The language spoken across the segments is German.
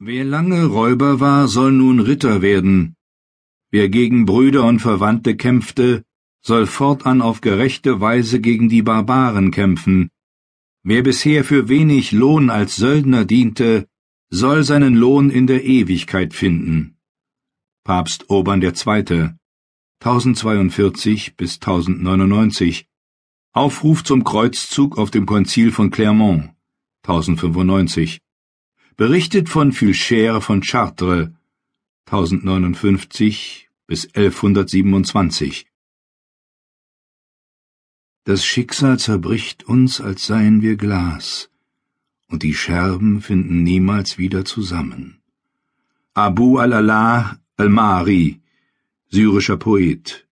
Wer lange Räuber war, soll nun Ritter werden. Wer gegen Brüder und Verwandte kämpfte, soll fortan auf gerechte Weise gegen die Barbaren kämpfen. Wer bisher für wenig Lohn als Söldner diente, soll seinen Lohn in der Ewigkeit finden. Papst Urban II. 1042 bis 1099 Aufruf zum Kreuzzug auf dem Konzil von Clermont 1095 Berichtet von Fulcher von Chartres 1059 bis 1127 Das Schicksal zerbricht uns, als seien wir Glas, und die Scherben finden niemals wieder zusammen. Abu al-Allah al-Mari, syrischer Poet,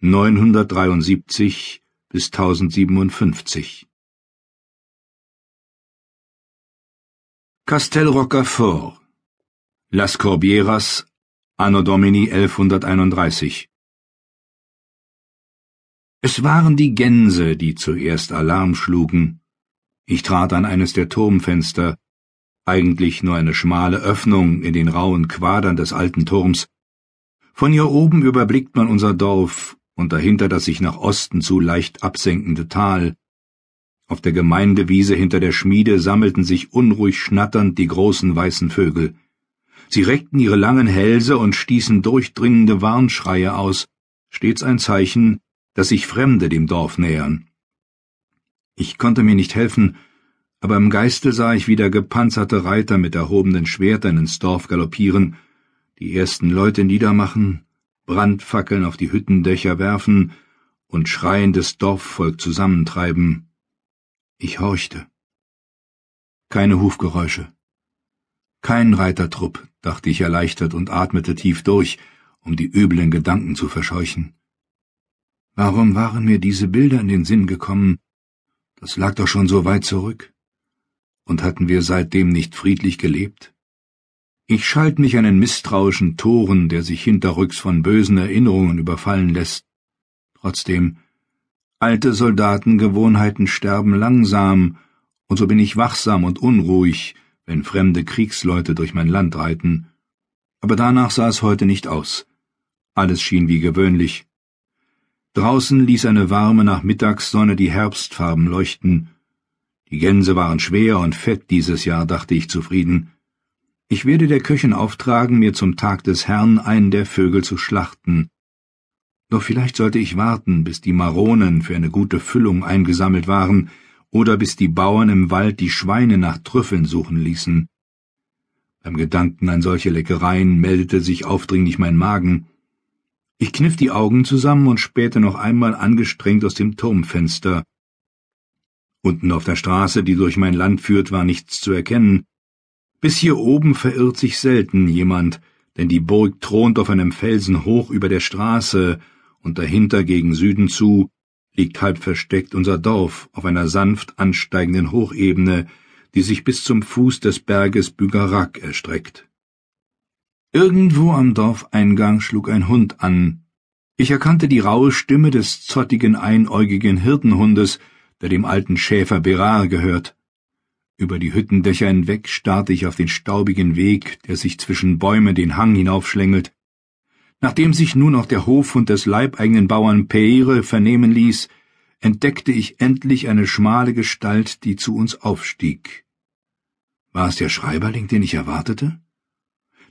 973 bis 1057 Castel Rocafort Las Corbieras Anno Domini 1131 Es waren die Gänse, die zuerst Alarm schlugen. Ich trat an eines der Turmfenster, eigentlich nur eine schmale Öffnung in den rauen Quadern des alten Turms. Von hier oben überblickt man unser Dorf und dahinter das sich nach Osten zu leicht absenkende Tal, auf der Gemeindewiese hinter der Schmiede sammelten sich unruhig schnatternd die großen weißen Vögel. Sie reckten ihre langen Hälse und stießen durchdringende Warnschreie aus, stets ein Zeichen, dass sich Fremde dem Dorf nähern. Ich konnte mir nicht helfen, aber im Geiste sah ich wieder gepanzerte Reiter mit erhobenen Schwertern ins Dorf galoppieren, die ersten Leute niedermachen, Brandfackeln auf die Hüttendächer werfen und schreiendes Dorfvolk zusammentreiben, ich horchte. Keine Hufgeräusche. Kein Reitertrupp, dachte ich erleichtert und atmete tief durch, um die üblen Gedanken zu verscheuchen. Warum waren mir diese Bilder in den Sinn gekommen? Das lag doch schon so weit zurück. Und hatten wir seitdem nicht friedlich gelebt? Ich schalt mich den misstrauischen Toren, der sich hinterrücks von bösen Erinnerungen überfallen lässt. Trotzdem, Alte Soldatengewohnheiten sterben langsam, und so bin ich wachsam und unruhig, wenn fremde Kriegsleute durch mein Land reiten. Aber danach sah es heute nicht aus. Alles schien wie gewöhnlich. Draußen ließ eine warme Nachmittagssonne die Herbstfarben leuchten. Die Gänse waren schwer und fett dieses Jahr, dachte ich zufrieden. Ich werde der Köchin auftragen, mir zum Tag des Herrn einen der Vögel zu schlachten. Doch vielleicht sollte ich warten, bis die Maronen für eine gute Füllung eingesammelt waren oder bis die Bauern im Wald die Schweine nach Trüffeln suchen ließen. Beim Gedanken an solche Leckereien meldete sich aufdringlich mein Magen. Ich kniff die Augen zusammen und spähte noch einmal angestrengt aus dem Turmfenster. Unten auf der Straße, die durch mein Land führt, war nichts zu erkennen. Bis hier oben verirrt sich selten jemand, denn die Burg thront auf einem Felsen hoch über der Straße, und dahinter gegen Süden zu liegt halb versteckt unser Dorf auf einer sanft ansteigenden Hochebene, die sich bis zum Fuß des Berges Bügarak erstreckt. Irgendwo am Dorfeingang schlug ein Hund an. Ich erkannte die raue Stimme des zottigen, einäugigen Hirtenhundes, der dem alten Schäfer Berar gehört. Über die Hüttendächer hinweg starrte ich auf den staubigen Weg, der sich zwischen Bäumen den Hang hinaufschlängelt. Nachdem sich nun auch der Hofhund des leibeigenen Bauern Peire vernehmen ließ, entdeckte ich endlich eine schmale Gestalt, die zu uns aufstieg. War es der Schreiberling, den ich erwartete?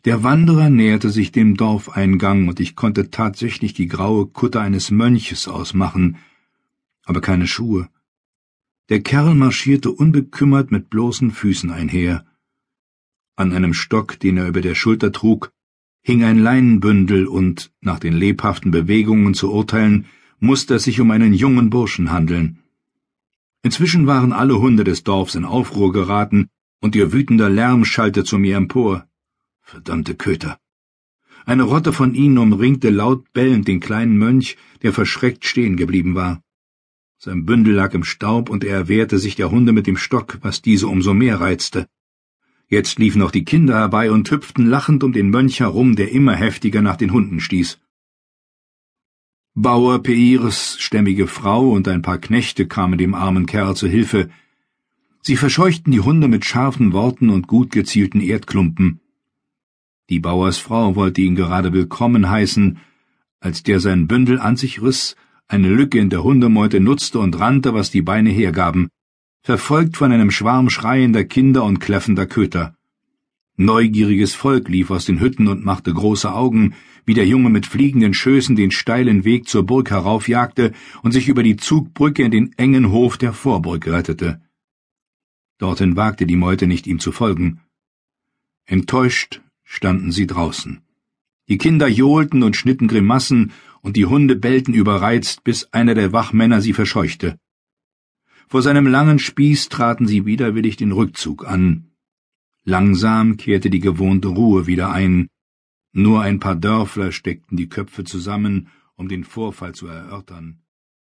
Der Wanderer näherte sich dem Dorfeingang, und ich konnte tatsächlich die graue Kutte eines Mönches ausmachen, aber keine Schuhe. Der Kerl marschierte unbekümmert mit bloßen Füßen einher. An einem Stock, den er über der Schulter trug, hing ein Leinenbündel und, nach den lebhaften Bewegungen zu urteilen, musste es sich um einen jungen Burschen handeln. Inzwischen waren alle Hunde des Dorfs in Aufruhr geraten, und ihr wütender Lärm schallte zu mir empor. Verdammte Köter. Eine Rotte von ihnen umringte laut bellend den kleinen Mönch, der verschreckt stehen geblieben war. Sein Bündel lag im Staub, und er erwehrte sich der Hunde mit dem Stock, was diese umso mehr reizte. Jetzt liefen auch die Kinder herbei und hüpften lachend um den Mönch herum, der immer heftiger nach den Hunden stieß. Bauer Peires stämmige Frau und ein paar Knechte kamen dem armen Kerl zu Hilfe. Sie verscheuchten die Hunde mit scharfen Worten und gut gezielten Erdklumpen. Die Bauersfrau wollte ihn gerade willkommen heißen, als der sein Bündel an sich riss, eine Lücke in der Hundemeute nutzte und rannte, was die Beine hergaben, verfolgt von einem Schwarm schreiender Kinder und kläffender Köter. Neugieriges Volk lief aus den Hütten und machte große Augen, wie der Junge mit fliegenden Schößen den steilen Weg zur Burg heraufjagte und sich über die Zugbrücke in den engen Hof der Vorburg rettete. Dorthin wagte die Meute nicht, ihm zu folgen. Enttäuscht standen sie draußen. Die Kinder johlten und schnitten Grimassen, und die Hunde bellten überreizt, bis einer der Wachmänner sie verscheuchte. Vor seinem langen Spieß traten sie widerwillig den Rückzug an, Langsam kehrte die gewohnte Ruhe wieder ein. Nur ein paar Dörfler steckten die Köpfe zusammen, um den Vorfall zu erörtern.